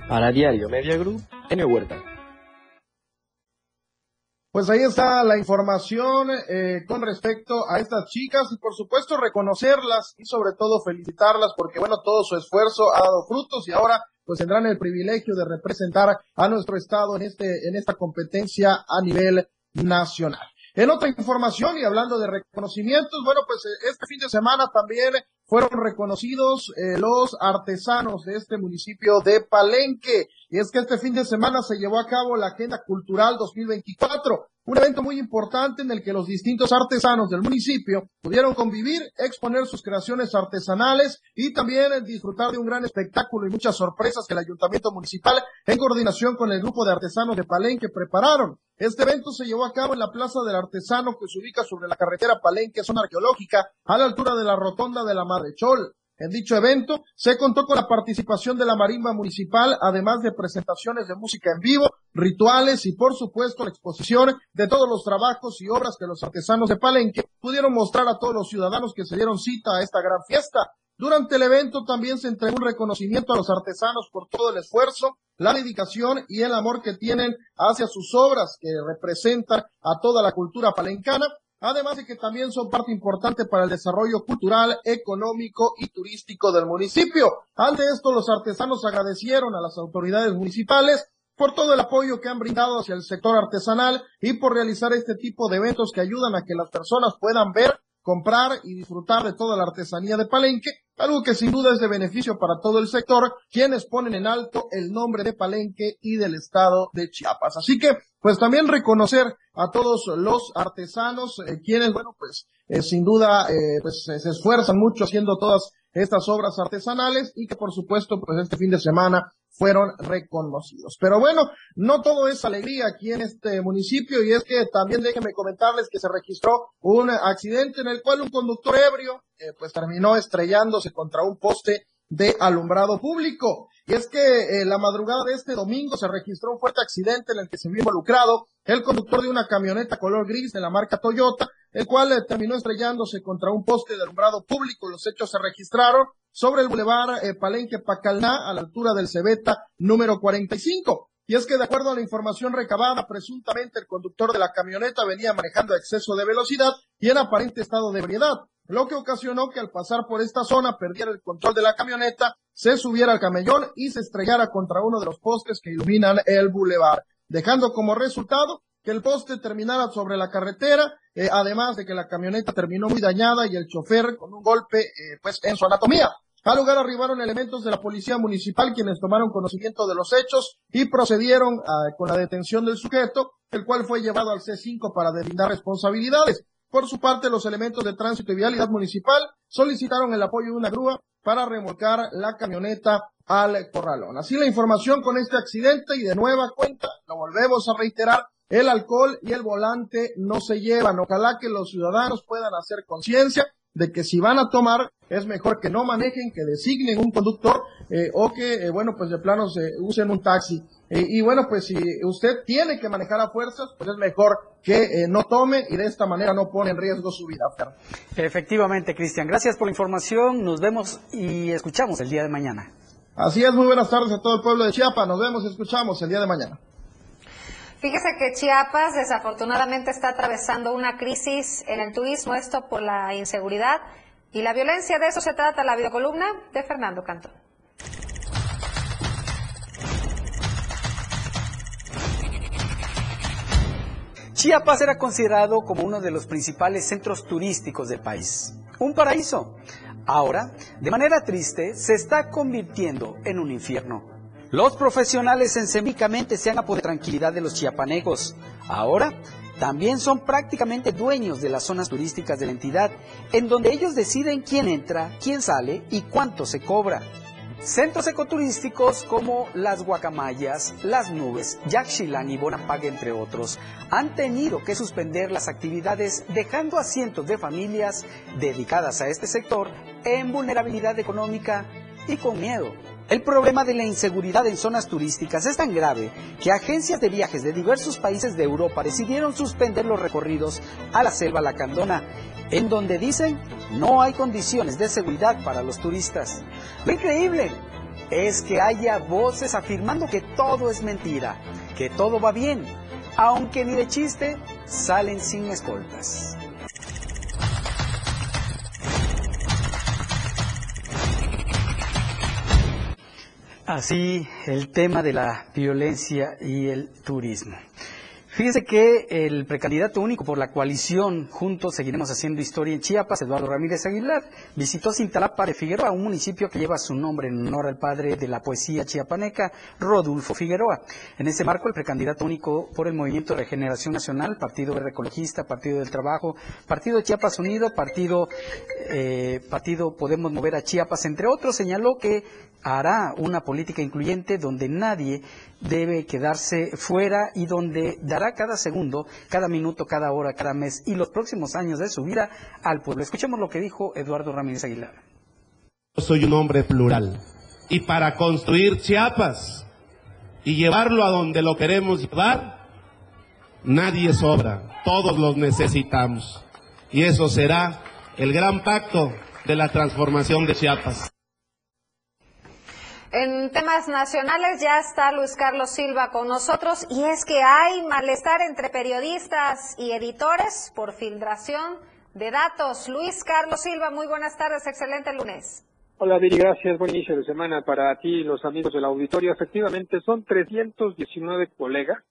[SPEAKER 23] Para Diario Media Group, Enio Huerta.
[SPEAKER 24] Pues ahí está la información eh, con respecto a estas chicas y por supuesto reconocerlas y sobre todo felicitarlas porque bueno, todo su esfuerzo ha dado frutos y ahora pues tendrán el privilegio de representar a nuestro estado en este en esta competencia a nivel nacional. En otra información y hablando de reconocimientos, bueno, pues eh, este fin de semana también fueron reconocidos eh, los artesanos de este municipio de Palenque. Y es que este fin de semana se llevó a cabo la Agenda Cultural 2024, un evento muy importante en el que los distintos artesanos del municipio pudieron convivir, exponer sus creaciones artesanales y también disfrutar de un gran espectáculo y muchas sorpresas que el Ayuntamiento Municipal, en coordinación con el grupo de artesanos de Palenque, prepararon. Este evento se llevó a cabo en la Plaza del Artesano que se ubica sobre la carretera Palenque, zona arqueológica, a la altura de la rotonda de la Chol. En dicho evento se contó con la participación de la marimba municipal, además de presentaciones de música en vivo, rituales y por supuesto la exposición de todos los trabajos y obras que los artesanos de Palenque pudieron mostrar a todos los ciudadanos que se dieron cita a esta gran fiesta. Durante el evento también se entregó un reconocimiento a los artesanos por todo el esfuerzo, la dedicación y el amor que tienen hacia sus obras que representan a toda la cultura palencana, además de que también son parte importante para el desarrollo cultural, económico y turístico del municipio. Ante esto, los artesanos agradecieron a las autoridades municipales por todo el apoyo que han brindado hacia el sector artesanal y por realizar este tipo de eventos que ayudan a que las personas puedan ver comprar y disfrutar de toda la artesanía de Palenque, algo que sin duda es de beneficio para todo el sector, quienes ponen en alto el nombre de Palenque y del estado de Chiapas. Así que, pues también reconocer a todos los artesanos, eh, quienes, bueno, pues eh, sin duda, eh, pues se esfuerzan mucho haciendo todas estas obras artesanales y que por supuesto, pues este fin de semana fueron reconocidos. Pero bueno, no todo es alegría aquí en este municipio y es que también déjenme comentarles que se registró un accidente en el cual un conductor ebrio eh, pues terminó estrellándose contra un poste de alumbrado público. Y es que eh, la madrugada de este domingo se registró un fuerte accidente en el que se vio involucrado el conductor de una camioneta color gris de la marca Toyota, el cual eh, terminó estrellándose contra un poste de alumbrado público. Los hechos se registraron sobre el bulevar eh, Palenque Pacalná, a la altura del Cebeta número 45. Y es que de acuerdo a la información recabada, presuntamente el conductor de la camioneta venía manejando exceso de velocidad y en aparente estado de ebriedad lo que ocasionó que al pasar por esta zona perdiera el control de la camioneta, se subiera al camellón y se estrellara contra uno de los postes que iluminan el bulevar, dejando como resultado que el poste terminara sobre la carretera, eh, además de que la camioneta terminó muy dañada y el chofer con un golpe eh, pues en su anatomía. Al lugar arribaron elementos de la policía municipal quienes tomaron conocimiento de los hechos y procedieron ah, con la detención del sujeto, el cual fue llevado al C5 para deslindar responsabilidades. Por su parte, los elementos de tránsito y vialidad municipal solicitaron el apoyo de una grúa para remolcar la camioneta al corralón. Así la información con este accidente y de nueva cuenta, lo volvemos a reiterar, el alcohol y el volante no se llevan. Ojalá que los ciudadanos puedan hacer conciencia de que si van a tomar es mejor que no manejen, que designen un conductor eh, o que, eh, bueno, pues de plano se usen un taxi. Eh, y bueno, pues si usted tiene que manejar a fuerzas, pues es mejor que no tome y de esta manera no pone en riesgo su vida.
[SPEAKER 4] Efectivamente, Cristian. Gracias por la información. Nos vemos y escuchamos el día de mañana.
[SPEAKER 24] Así es, muy buenas tardes a todo el pueblo de Chiapas. Nos vemos y escuchamos el día de mañana.
[SPEAKER 2] Fíjese que Chiapas desafortunadamente está atravesando una crisis en el turismo, esto por la inseguridad y la violencia. De eso se trata la videocolumna de Fernando Cantón.
[SPEAKER 4] Chiapas era considerado como uno de los principales centros turísticos del país. Un paraíso. Ahora, de manera triste, se está convirtiendo en un infierno. Los profesionales encémicamente se han apoderado de tranquilidad de los chiapanegos. Ahora, también son prácticamente dueños de las zonas turísticas de la entidad, en donde ellos deciden quién entra, quién sale y cuánto se cobra. Centros ecoturísticos como Las Guacamayas, Las Nubes, Yaxchilán y Bonapag, entre otros, han tenido que suspender las actividades dejando a cientos de familias dedicadas a este sector en vulnerabilidad económica y con miedo. El problema de la inseguridad en zonas turísticas es tan grave que agencias de viajes de diversos países de Europa decidieron suspender los recorridos a la selva lacandona, en donde dicen no hay condiciones de seguridad para los turistas. Lo increíble es que haya voces afirmando que todo es mentira, que todo va bien, aunque ni de chiste salen sin escoltas. Así el tema de la violencia y el turismo. Fíjense que el precandidato único por la coalición Juntos Seguiremos Haciendo Historia en Chiapas, Eduardo Ramírez Aguilar, visitó Cintalapa de Figueroa, un municipio que lleva su nombre en honor al padre de la poesía chiapaneca, Rodulfo Figueroa. En ese marco, el precandidato único por el Movimiento de Regeneración Nacional, Partido Verde Ecologista, Partido del Trabajo, Partido Chiapas Unido, eh, Partido Podemos Mover a Chiapas, entre otros, señaló que hará una política incluyente donde nadie debe quedarse fuera y donde dará cada segundo, cada minuto, cada hora, cada mes y los próximos años de su vida al pueblo. Escuchemos lo que dijo Eduardo Ramírez Aguilar.
[SPEAKER 27] soy un hombre plural. Y para construir Chiapas y llevarlo a donde lo queremos llevar, nadie sobra, todos los necesitamos. Y eso será el gran pacto de la transformación de Chiapas.
[SPEAKER 2] En temas nacionales ya está Luis Carlos Silva con nosotros y es que hay malestar entre periodistas y editores por filtración de datos. Luis Carlos Silva, muy buenas tardes, excelente lunes.
[SPEAKER 28] Hola Viri, gracias. Buen inicio de semana para ti y los amigos del auditorio. Efectivamente, son 319 colegas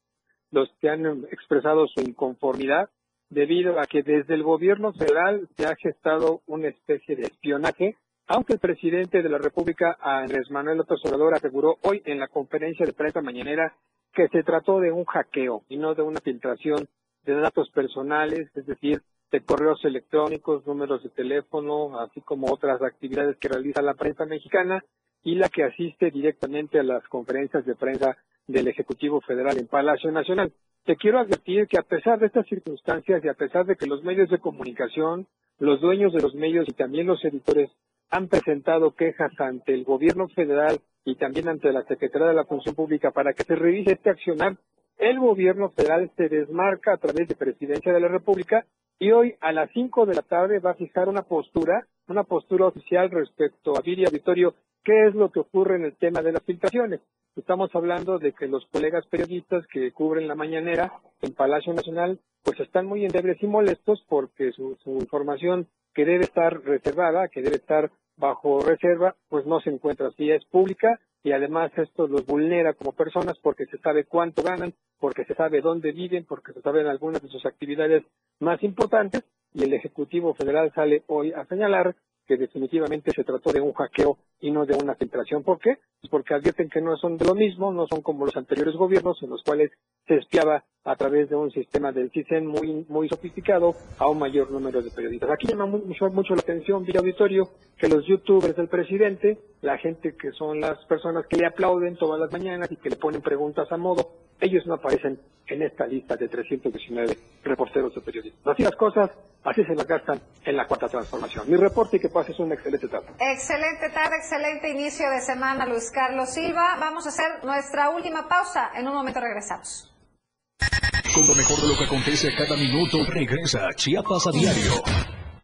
[SPEAKER 28] los que han expresado su inconformidad debido a que desde el gobierno federal se ha gestado una especie de espionaje aunque el presidente de la República, Andrés Manuel López Obrador, aseguró hoy en la conferencia de prensa mañanera que se trató de un hackeo y no de una filtración de datos personales, es decir, de correos electrónicos, números de teléfono, así como otras actividades que realiza la prensa mexicana y la que asiste directamente a las conferencias de prensa del Ejecutivo Federal en Palacio Nacional. Te quiero advertir que a pesar de estas circunstancias y a pesar de que los medios de comunicación, los dueños de los medios y también los editores han presentado quejas ante el gobierno federal y también ante la Secretaría de la Función Pública para que se revise este accionar. El gobierno federal se desmarca a través de Presidencia de la República y hoy a las 5 de la tarde va a fijar una postura, una postura oficial respecto a Viri Auditorio, qué es lo que ocurre en el tema de las filtraciones. Estamos hablando de que los colegas periodistas que cubren la mañanera en Palacio Nacional pues están muy endebles y molestos porque su información que debe estar reservada, que debe estar bajo reserva, pues no se encuentra. Así, es pública y además esto los vulnera como personas porque se sabe cuánto ganan, porque se sabe dónde viven, porque se saben algunas de sus actividades más importantes y el Ejecutivo Federal sale hoy a señalar que definitivamente se trató de un hackeo y no de una filtración. ¿Por qué? Pues porque advierten que no son de lo mismo, no son como los anteriores gobiernos en los cuales se espiaba a través de un sistema del CISEN muy, muy sofisticado a un mayor número de periodistas. Aquí llama mucho, mucho la atención, vía auditorio, que los youtubers del presidente, la gente que son las personas que le aplauden todas las mañanas y que le ponen preguntas a modo, ellos no aparecen en esta lista de 319 reporteros de periodistas. Así las cosas, así se las gastan en la cuarta transformación. Mi reporte y que pases una excelente tarde.
[SPEAKER 2] Excelente tarde, excelente inicio de semana, Luis Carlos Silva. Vamos a hacer nuestra última pausa. En un momento regresamos.
[SPEAKER 1] Con lo mejor de lo que acontece cada minuto, regresa Chiapas a diario.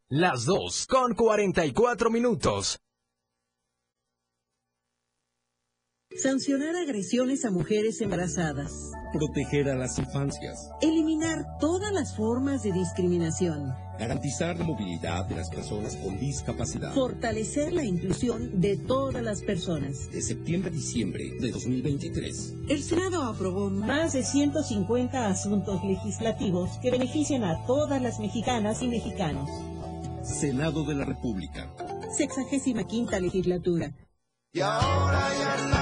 [SPEAKER 7] Las 2 con 44 minutos.
[SPEAKER 29] Sancionar agresiones a mujeres embarazadas.
[SPEAKER 30] Proteger a las infancias.
[SPEAKER 29] Eliminar todas las formas de discriminación.
[SPEAKER 30] Garantizar la movilidad de las personas con discapacidad.
[SPEAKER 29] Fortalecer la inclusión de todas las personas.
[SPEAKER 30] De septiembre a diciembre de 2023.
[SPEAKER 29] El Senado aprobó más de 150 asuntos legislativos que benefician a todas las mexicanas y mexicanos.
[SPEAKER 30] Senado de la República.
[SPEAKER 29] Sexagésima quinta legislatura.
[SPEAKER 31] Y ahora ya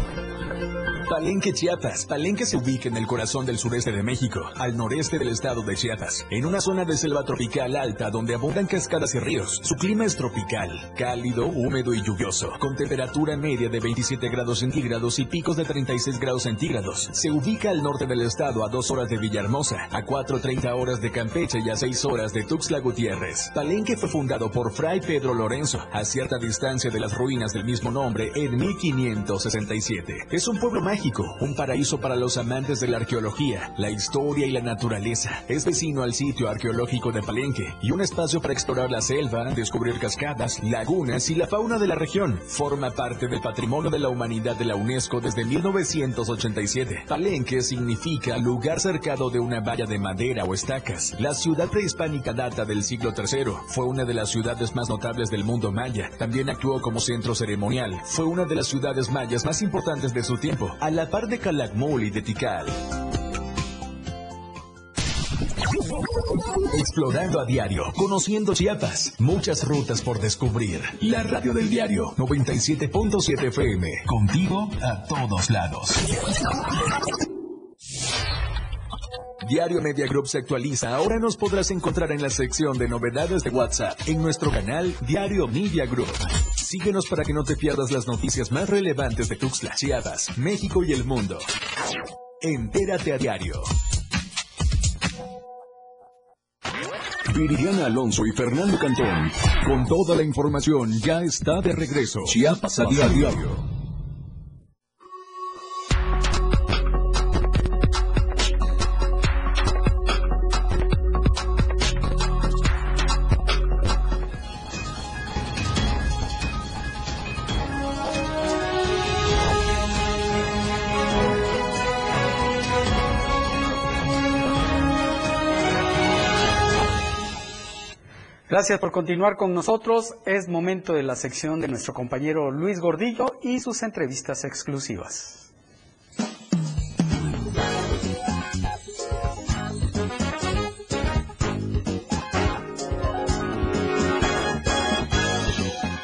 [SPEAKER 1] Palenque Chiapas. Palenque se ubica en el corazón del sureste de México, al noreste del estado de Chiapas, en una zona de selva tropical alta donde abundan cascadas y ríos. Su clima es tropical, cálido, húmedo y lluvioso, con temperatura media de 27 grados centígrados y picos de 36 grados centígrados. Se ubica al norte del estado a 2 horas de Villahermosa, a 4.30 horas de Campeche y a 6 horas de Tuxtla Gutiérrez. Palenque fue fundado por Fray Pedro Lorenzo, a cierta distancia de las ruinas del mismo nombre en 1567. Es un pueblo mágico un paraíso para los amantes de la arqueología, la historia y la naturaleza. Es vecino al sitio arqueológico de Palenque y un espacio para explorar la selva, descubrir cascadas, lagunas y la fauna de la región. Forma parte del patrimonio de la humanidad de la UNESCO desde 1987. Palenque significa lugar cercado de una valla de madera o estacas. La ciudad prehispánica data del siglo III. Fue una de las ciudades más notables del mundo maya. También actuó como centro ceremonial. Fue una de las ciudades mayas más importantes de su tiempo a la par de Calakmul y de Tikal. Explorando a diario, conociendo Chiapas, muchas rutas por descubrir. La radio del diario 97.7 FM, contigo a todos lados. Diario Media Group se actualiza. Ahora nos podrás encontrar en la sección de novedades de WhatsApp en nuestro canal Diario Media Group. Síguenos para que no te pierdas las noticias más relevantes de Tuxtla, Chiapas, México y el mundo. Entérate a diario. Viridiana Alonso y Fernando Cantón, con toda la información, ya está de regreso. Chiapas a diario.
[SPEAKER 4] Gracias por continuar con nosotros. Es momento de la sección de nuestro compañero Luis Gordillo y sus entrevistas exclusivas.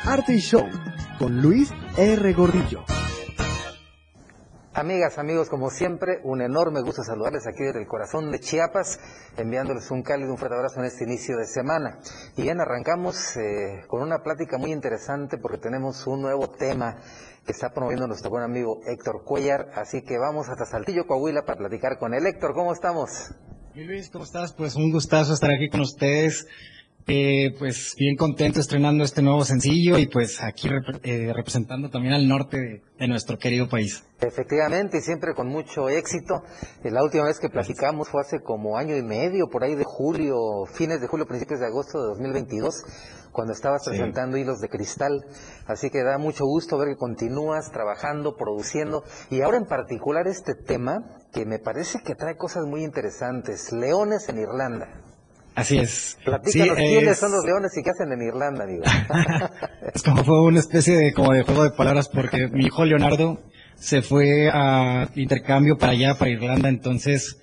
[SPEAKER 32] Arte y Show con Luis R. Gordillo.
[SPEAKER 33] Amigas, amigos, como siempre, un enorme gusto saludarles aquí desde el corazón de Chiapas, enviándoles un cálido, un fuerte abrazo en este inicio de semana. Y bien, arrancamos eh, con una plática muy interesante porque tenemos un nuevo tema que está promoviendo nuestro buen amigo Héctor Cuellar, así que vamos hasta Saltillo, Coahuila, para platicar con él. Héctor, ¿cómo estamos?
[SPEAKER 34] Luis, ¿cómo estás? Pues un gustazo estar aquí con ustedes. Eh, pues bien contento estrenando este nuevo sencillo y pues aquí rep- eh, representando también al norte de, de nuestro querido país.
[SPEAKER 33] Efectivamente, y siempre con mucho éxito. Eh, La última vez que platicamos fue hace como año y medio, por ahí de julio, fines de julio, principios de agosto de 2022, cuando estabas
[SPEAKER 34] Sí.
[SPEAKER 33] presentando Hilos de Cristal. Así que da mucho gusto ver que continúas trabajando, produciendo, y ahora en particular este tema, que me parece que trae cosas muy interesantes, Leones en Irlanda.
[SPEAKER 34] Así es.
[SPEAKER 33] Platícanos
[SPEAKER 34] Sí,
[SPEAKER 33] quiénes
[SPEAKER 34] es-
[SPEAKER 33] son los leones y qué hacen en Irlanda, amigo. [LAUGHS]
[SPEAKER 34] Es como fue una especie de como de juego de palabras porque mi hijo Leonardo se fue a intercambio para allá, para Irlanda, entonces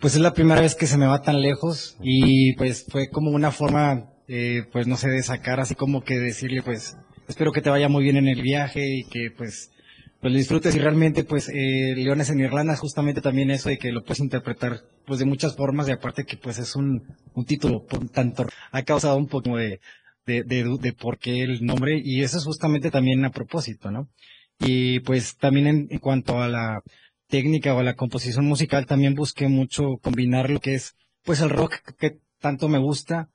[SPEAKER 34] pues es la primera vez que se me va tan lejos y pues fue como una forma, eh, pues no sé, de sacar así como que decirle pues espero que te vaya muy bien en el viaje y que pues pues lo disfrutes y realmente pues eh, Leones en Irlanda justamente también eso de que lo puedes interpretar pues de muchas formas y aparte que pues es un, un título tanto ha causado un poco de, de, de, de por qué el nombre y eso es justamente también a propósito, ¿no? Y pues también en, en cuanto a la técnica o a la composición musical también busqué mucho combinar lo que es pues el rock que tanto me gusta,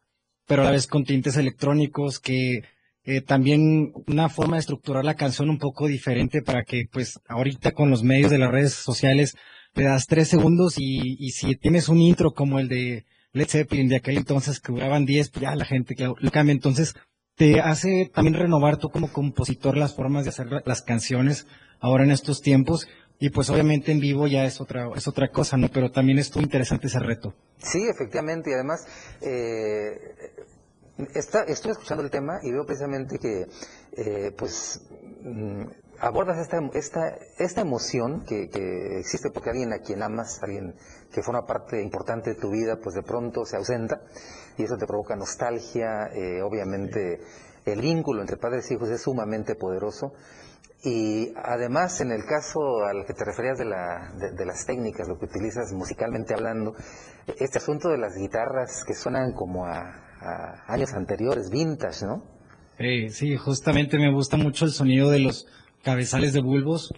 [SPEAKER 34] pero a la vez con tintes electrónicos que eh, también una forma de estructurar la canción un poco diferente para que pues ahorita con los medios de las redes sociales le das tres segundos y, y si tienes un intro como el de Led Zeppelin de aquel entonces que duraban 10, pues ya la gente lo cambia. Entonces te hace también renovar tú como compositor las formas de hacer la- las canciones ahora en estos tiempos y pues obviamente en vivo ya es otra es otra cosa, ¿no? Pero también estuvo interesante ese reto.
[SPEAKER 33] Sí, efectivamente, y además eh, está, estoy escuchando el tema y veo precisamente que eh, pues mm, abordas esta, esta, esta emoción que, que existe porque alguien a quien amas, alguien que forma parte importante de tu vida, pues de pronto se ausenta y eso te provoca nostalgia, eh, obviamente el vínculo entre padres e hijos es sumamente poderoso. Y además, en el caso al que te referías de, la, de, de las técnicas, lo que utilizas musicalmente hablando, este asunto de las guitarras que suenan como a, a años anteriores, vintage, ¿no?
[SPEAKER 34] Eh, sí, justamente me gusta mucho el sonido de los cabezales de bulbos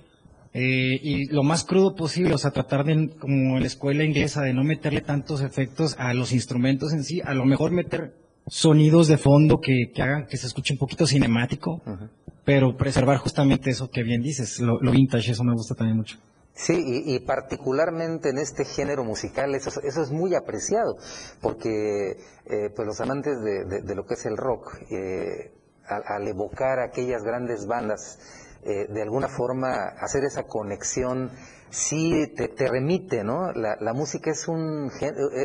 [SPEAKER 34] eh, y lo más crudo posible, o sea, tratar de, como en la escuela inglesa, de no meterle tantos efectos a los instrumentos en sí, a lo mejor meter sonidos de fondo que, que hagan que se escuche un poquito cinemático, pero preservar justamente eso que bien dices, lo, lo vintage, eso me gusta también mucho.
[SPEAKER 33] Sí, y, y particularmente en este género musical eso, eso es muy apreciado, porque eh, pues los amantes de, de- lo que es el rock, eh, al, al evocar aquellas grandes bandas, eh, de alguna forma hacer esa conexión, sí te, te remite, ¿no? La, música es, un,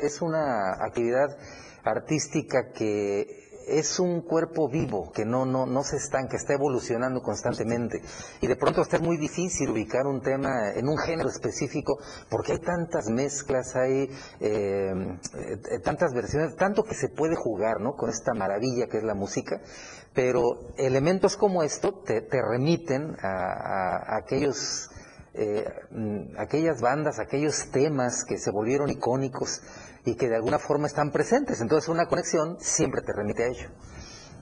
[SPEAKER 33] es una actividad artística que es un cuerpo vivo que no, no, no se estanca, está evolucionando constantemente. Y de pronto hasta es muy difícil ubicar un tema en un género específico porque hay tantas mezclas, hay eh, eh, tantas versiones, tanto que se puede jugar ¿no? con esta maravilla que es la música. Pero elementos como esto te, te remiten a aquellos eh, mm, aquellas bandas, aquellos temas que se volvieron icónicos y que de alguna forma están presentes. Entonces una conexión siempre te remite a ello.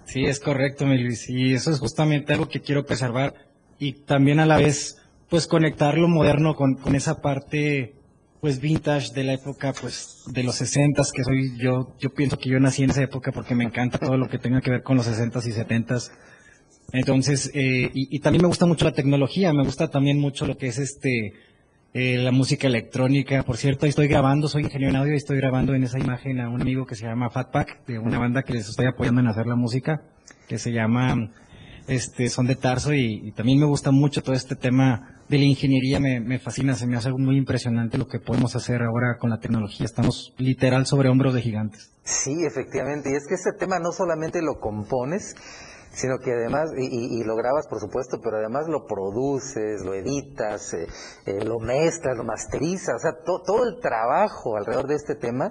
[SPEAKER 34] Sí, es correcto, mi. Y eso es justamente algo que quiero preservar. Y también a la vez, pues conectar lo moderno con, con esa parte, pues vintage de la época, pues de los 60 que soy yo. Yo pienso que yo nací en esa época porque me encanta todo lo que tenga que ver con los 60 y 70 Entonces, eh, y, y también me gusta mucho la tecnología, me gusta también mucho lo que es este, eh, la música electrónica. Por cierto, ahí estoy grabando, soy ingeniero en audio y estoy grabando en esa imagen a un amigo que se llama Fatpack, de una banda que les estoy apoyando en hacer la música, que se llama este Son de Tarso y, y también me gusta mucho todo este tema de la ingeniería, me, me fascina, se me hace algo muy impresionante lo que podemos hacer ahora con la tecnología. Estamos literal sobre hombros de gigantes.
[SPEAKER 33] Sí, efectivamente. Y es que este tema no solamente lo compones, sino que además, y, y- lo grabas por supuesto, pero además lo produces, lo editas, eh, eh, lo mezclas, lo masterizas, o sea, to- todo el trabajo alrededor de este tema,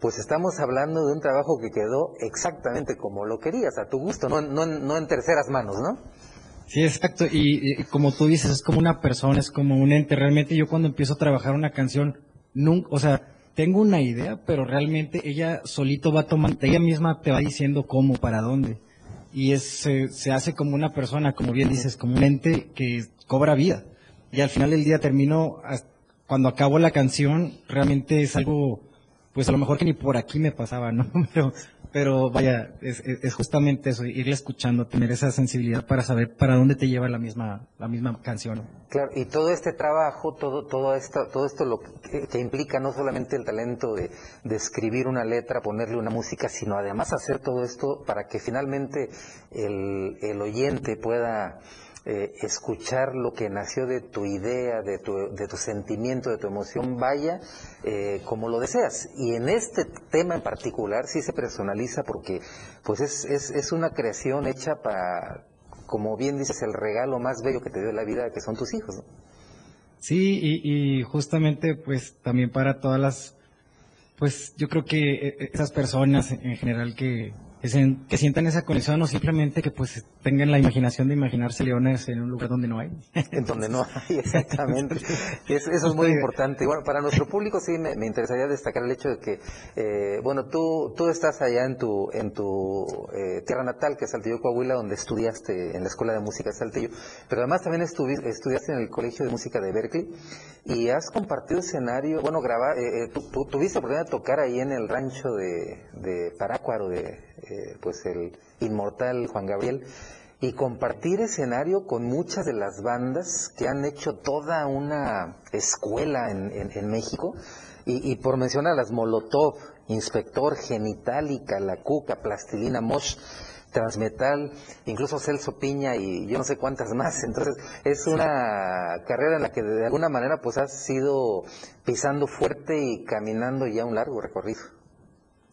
[SPEAKER 33] pues estamos hablando de un trabajo que quedó exactamente como lo querías, a tu gusto, no, no, no en terceras manos, ¿no?
[SPEAKER 34] Sí, exacto. Y, y como tú dices, es como una persona, es como un ente. Realmente yo cuando empiezo a trabajar una canción, nunca, o sea, tengo una idea, pero realmente ella solito va tomando, ella misma te va diciendo cómo, para dónde. Y es, se, se hace como una persona, como bien dices, como un ente que cobra vida. Y al final del día termino, cuando acabo la canción, realmente es algo, pues a lo mejor que ni por aquí me pasaba, ¿no? [LAUGHS] Pero, pero vaya, es, justamente eso, irle escuchando, tener esa sensibilidad para saber para dónde te lleva la misma, la misma canción.
[SPEAKER 33] Claro, y todo este trabajo, todo, todo esto, todo esto lo que, que implica no solamente el talento de, de escribir una letra, ponerle una música, sino además hacer todo esto para que finalmente el, el oyente pueda eh, escuchar lo que nació de tu idea, de tu, de tu sentimiento, de tu emoción, vaya eh, como lo deseas. Y en este tema en particular sí se personaliza porque pues es, es, es una creación hecha para, como bien dices, el regalo más bello que te dio la vida, que son tus hijos.
[SPEAKER 34] Sí, y, y justamente pues también para todas las, pues yo creo que eh, esas personas en general que, que, sientan esa conexión o simplemente que pues tengan la imaginación de imaginarse leones en un lugar donde no hay. [LAUGHS]
[SPEAKER 33] En donde no hay, exactamente. [LAUGHS] Es- eso es muy importante. Y bueno, para nuestro público sí me, me interesaría destacar el hecho de que, eh, bueno, tú, tú estás allá en tu, en tu eh, tierra natal, que es Saltillo, Coahuila, donde estudiaste en la Escuela de Música de Saltillo, pero además también estuvi- estudiaste en el Colegio de Música de Berkeley y has compartido escenario, bueno, grabar, eh, eh, tú, tú tuviste oportunidad de tocar ahí en el rancho de, de Parácuaro, de, eh, pues el inmortal Juan Gabriel y compartir escenario con muchas de las bandas que han hecho toda una escuela en, en- México. Y, y por mencionar las Molotov, Inspector, Genitalica, La Cuca, Plastilina, Mosh, Transmetal, incluso Celso Piña y yo no sé cuántas más. [LAUGHS] Entonces es una carrera en la que de alguna manera pues has ido pisando fuerte y caminando ya un largo recorrido.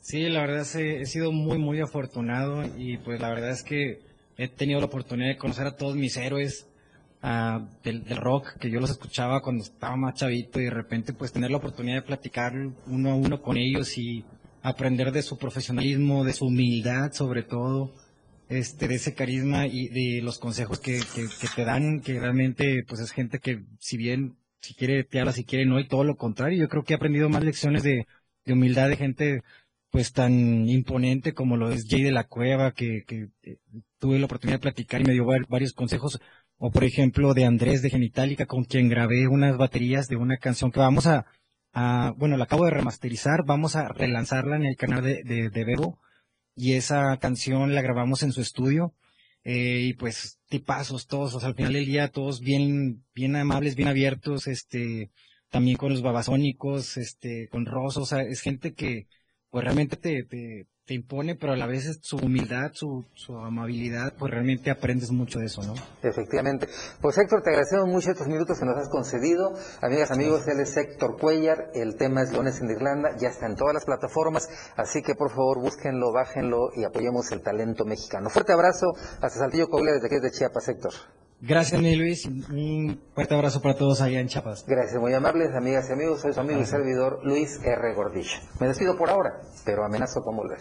[SPEAKER 34] Sí, la verdad eh, he sido muy, muy afortunado y pues la verdad es que he tenido la oportunidad de conocer a todos mis héroes ah, del, rock, que yo los escuchaba cuando estaba más chavito y de repente pues tener la oportunidad de platicar uno a uno con ellos y aprender de su profesionalismo, de su humildad sobre todo, este, de ese carisma y de los consejos que, que, que te dan, que realmente pues es gente que si bien si quiere te habla, si quiere no y todo lo contrario, yo creo que he aprendido más lecciones de, de humildad de gente pues tan imponente como lo es Jay de la Cueva, que, eh, tuve la oportunidad de platicar y me dio var- varios consejos, o por ejemplo de Andrés de Genitalica, con quien grabé unas baterías de una canción que vamos a, bueno, la acabo de remasterizar, vamos a relanzarla en el canal de, de, Bebo, y esa canción la grabamos en su estudio, eh, y pues tipazos todos, o sea, al final del día todos bien, bien amables, bien abiertos, este, también con los babasónicos, este, con Rosso, o sea, es gente que, pues realmente te, te, te impone, pero a la vez es su humildad, su, su amabilidad, pues realmente aprendes mucho de eso, ¿no?
[SPEAKER 33] Efectivamente. Pues Héctor, te agradecemos mucho estos minutos que nos has concedido. Amigas, amigos, él es Héctor Cuellar, el tema es Leones en Irlanda, ya está en todas las plataformas, así que por favor búsquenlo, bájenlo y apoyemos el talento mexicano. Fuerte abrazo hasta Saltillo Coahuila desde aquí de Chiapas, Héctor.
[SPEAKER 34] Gracias, mi Luis. Un fuerte abrazo para todos allá en Chiapas.
[SPEAKER 33] Gracias, muy amables amigas y amigos. Soy su amigo y servidor Luis R. Gordillo. Me despido por ahora, pero amenazo con volver.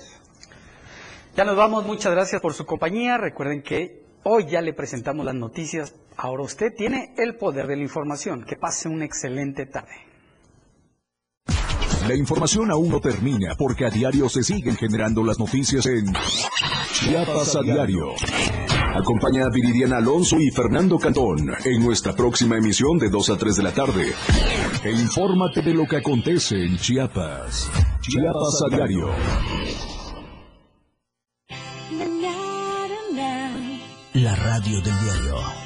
[SPEAKER 4] Ya nos vamos, muchas gracias por su compañía. Recuerden que hoy ya le presentamos las noticias. Ahora usted tiene el poder de la información. Que pase una excelente tarde.
[SPEAKER 1] La información aún no termina porque a diario se siguen generando las noticias en Chiapas a diario. Acompaña a Viridiana Alonso y Fernando Cantón en nuestra próxima emisión de 2 a 3 de la tarde. E infórmate de lo que acontece en Chiapas. Chiapas a diario.
[SPEAKER 35] La radio del diario.